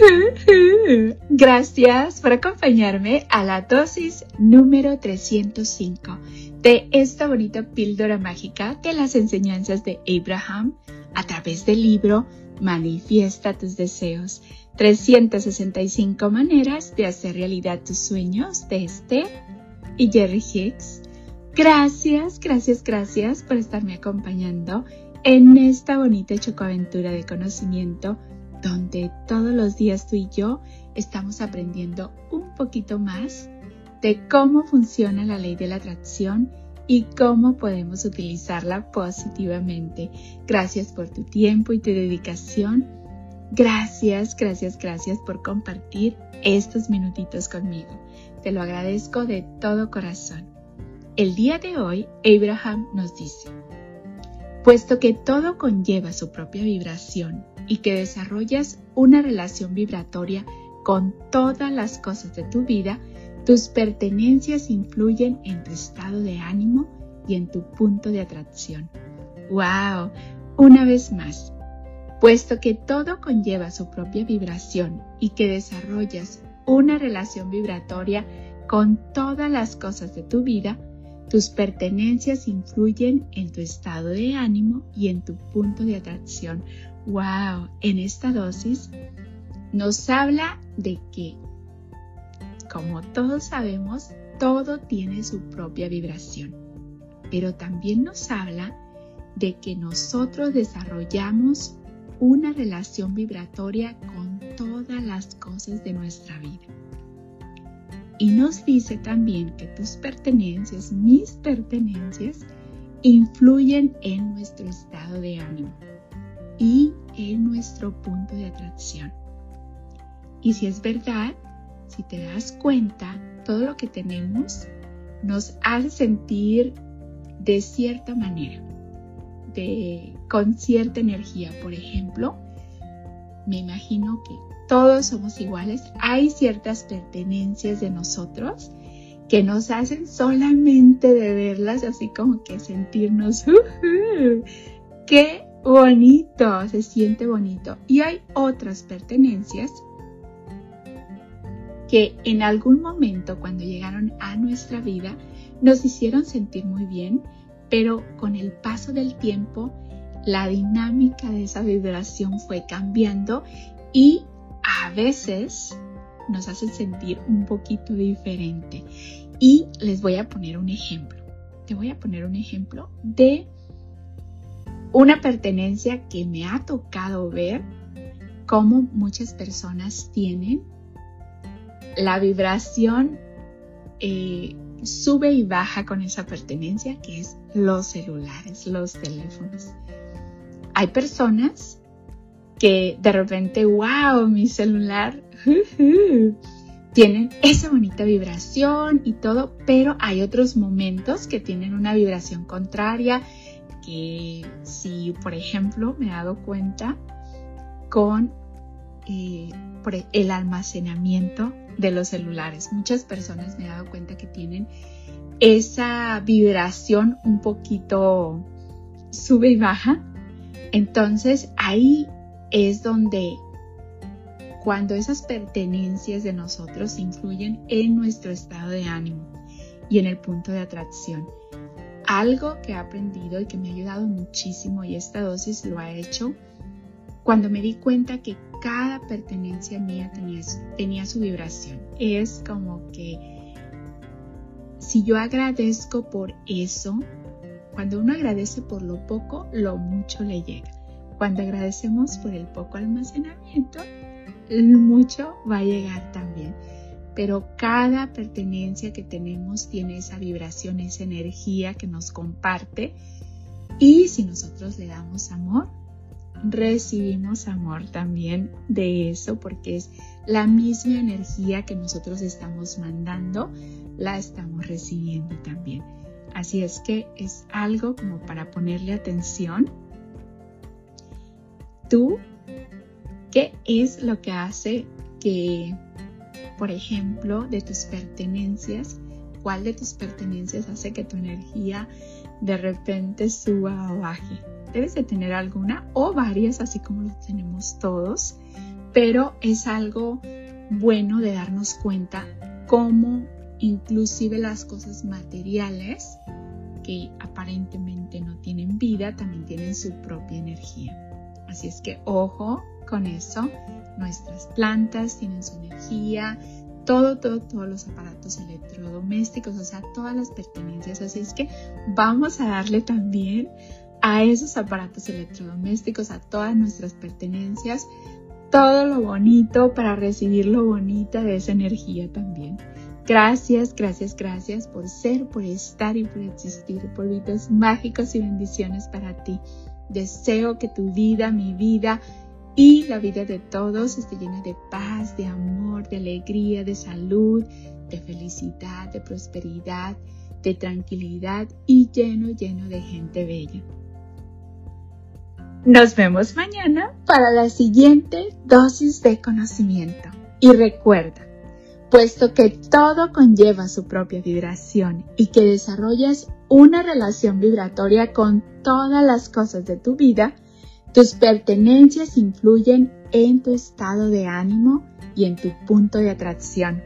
Gracias por acompañarme a la dosis número 305 de esta bonita píldora mágica de las enseñanzas de Abraham a través del libro Manifiesta tus deseos. 365 maneras de hacer realidad tus sueños de este y Jerry Hicks. Gracias, gracias, gracias por estarme acompañando en esta bonita chocoaventura de conocimiento donde todos los días tú y yo estamos aprendiendo un poquito más de cómo funciona la ley de la atracción y cómo podemos utilizarla positivamente. Gracias por tu tiempo y tu dedicación. Gracias, gracias, gracias por compartir estos minutitos conmigo. Te lo agradezco de todo corazón. El día de hoy, Abraham nos dice, puesto que todo conlleva su propia vibración y que desarrollas una relación vibratoria con todas las cosas de tu vida, tus pertenencias influyen en tu estado de ánimo y en tu punto de atracción. ¡Wow! Una vez más, puesto que todo conlleva su propia vibración y que desarrollas una relación vibratoria con todas las cosas de tu vida, tus pertenencias influyen en tu estado de ánimo y en tu punto de atracción. ¡Wow! En esta dosis nos habla de que, como todos sabemos, todo tiene su propia vibración, pero también nos habla de que nosotros desarrollamos una relación vibratoria con todas las cosas de nuestra vida. Y nos dice también que tus pertenencias, mis pertenencias, influyen en nuestro estado de ánimo y en nuestro punto de atracción. Y si es verdad, si te das cuenta, todo lo que tenemos nos hace sentir de cierta manera, de, con cierta energía. Por ejemplo, me imagino que todos somos iguales, hay ciertas pertenencias de nosotros que nos hacen solamente de verlas así como que sentirnos, qué bonito, se siente bonito. Y hay otras pertenencias que en algún momento cuando llegaron a nuestra vida nos hicieron sentir muy bien, pero con el paso del tiempo la dinámica de esa vibración fue cambiando y a veces nos hacen sentir un poquito diferente. Y les voy a poner un ejemplo. Te voy a poner un ejemplo de una pertenencia que me ha tocado ver cómo muchas personas tienen la vibración eh, sube y baja con esa pertenencia que es los celulares, los teléfonos. Hay personas que de repente, wow, mi celular, tienen esa bonita vibración y todo, pero hay otros momentos que tienen una vibración contraria, que si, por ejemplo, me he dado cuenta con eh, el almacenamiento de los celulares. Muchas personas me he dado cuenta que tienen esa vibración un poquito sube y baja. Entonces ahí es donde cuando esas pertenencias de nosotros influyen en nuestro estado de ánimo y en el punto de atracción. Algo que he aprendido y que me ha ayudado muchísimo y esta dosis lo ha hecho cuando me di cuenta que cada pertenencia mía tenía, tenía su vibración. Es como que si yo agradezco por eso, cuando uno agradece por lo poco, lo mucho le llega. Cuando agradecemos por el poco almacenamiento, mucho va a llegar también. Pero cada pertenencia que tenemos tiene esa vibración, esa energía que nos comparte. Y si nosotros le damos amor, recibimos amor también de eso, porque es la misma energía que nosotros estamos mandando, la estamos recibiendo también. Así es que es algo como para ponerle atención tú, ¿qué es lo que hace que, por ejemplo, de tus pertenencias, cuál de tus pertenencias hace que tu energía de repente suba o baje? Debes de tener alguna o varias, así como lo tenemos todos, pero es algo bueno de darnos cuenta cómo inclusive las cosas materiales que aparentemente no tienen vida también tienen su propia energía. Así es que ojo con eso, nuestras plantas tienen su energía, todo, todo, todos los aparatos electrodomésticos, o sea, todas las pertenencias. Así es que vamos a darle también a esos aparatos electrodomésticos, a todas nuestras pertenencias, todo lo bonito para recibir lo bonito de esa energía también. Gracias, gracias, gracias por ser, por estar y por existir, por vidas mágicos y bendiciones para ti. Deseo que tu vida, mi vida y la vida de todos esté llena de paz, de amor, de alegría, de salud, de felicidad, de prosperidad, de tranquilidad y lleno, lleno de gente bella. Nos vemos mañana para la siguiente dosis de conocimiento. Y recuerda, puesto que todo conlleva su propia vibración y que desarrollas una relación vibratoria con todas las cosas de tu vida, tus pertenencias influyen en tu estado de ánimo y en tu punto de atracción.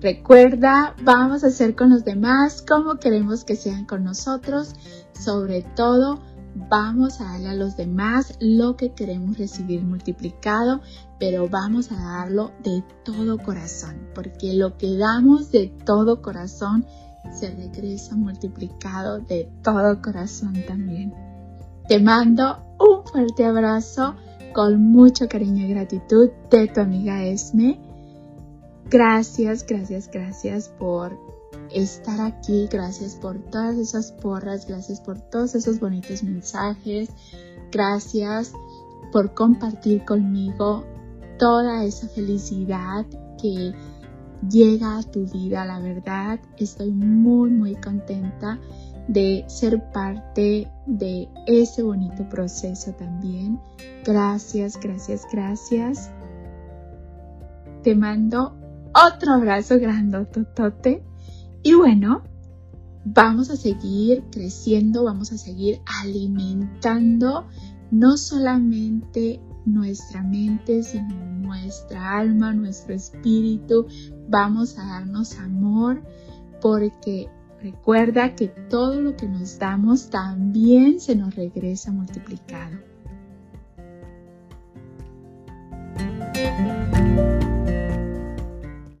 Recuerda, vamos a hacer con los demás como queremos que sean con nosotros, sobre todo vamos a darle a los demás lo que queremos recibir multiplicado, pero vamos a darlo de todo corazón, porque lo que damos de todo corazón se regresa multiplicado de todo corazón también. Te mando un fuerte abrazo con mucho cariño y gratitud de tu amiga Esme. Gracias, gracias, gracias por estar aquí, gracias por todas esas porras, gracias por todos esos bonitos mensajes, gracias por compartir conmigo toda esa felicidad que llega a tu vida, la verdad, estoy muy, muy contenta de ser parte de ese bonito proceso también. Gracias, gracias, gracias. Te mando otro abrazo grandototote y bueno, vamos a seguir creciendo, vamos a seguir alimentando no solamente nuestra mente, sino nuestra alma, nuestro espíritu. Vamos a darnos amor porque recuerda que todo lo que nos damos también se nos regresa multiplicado.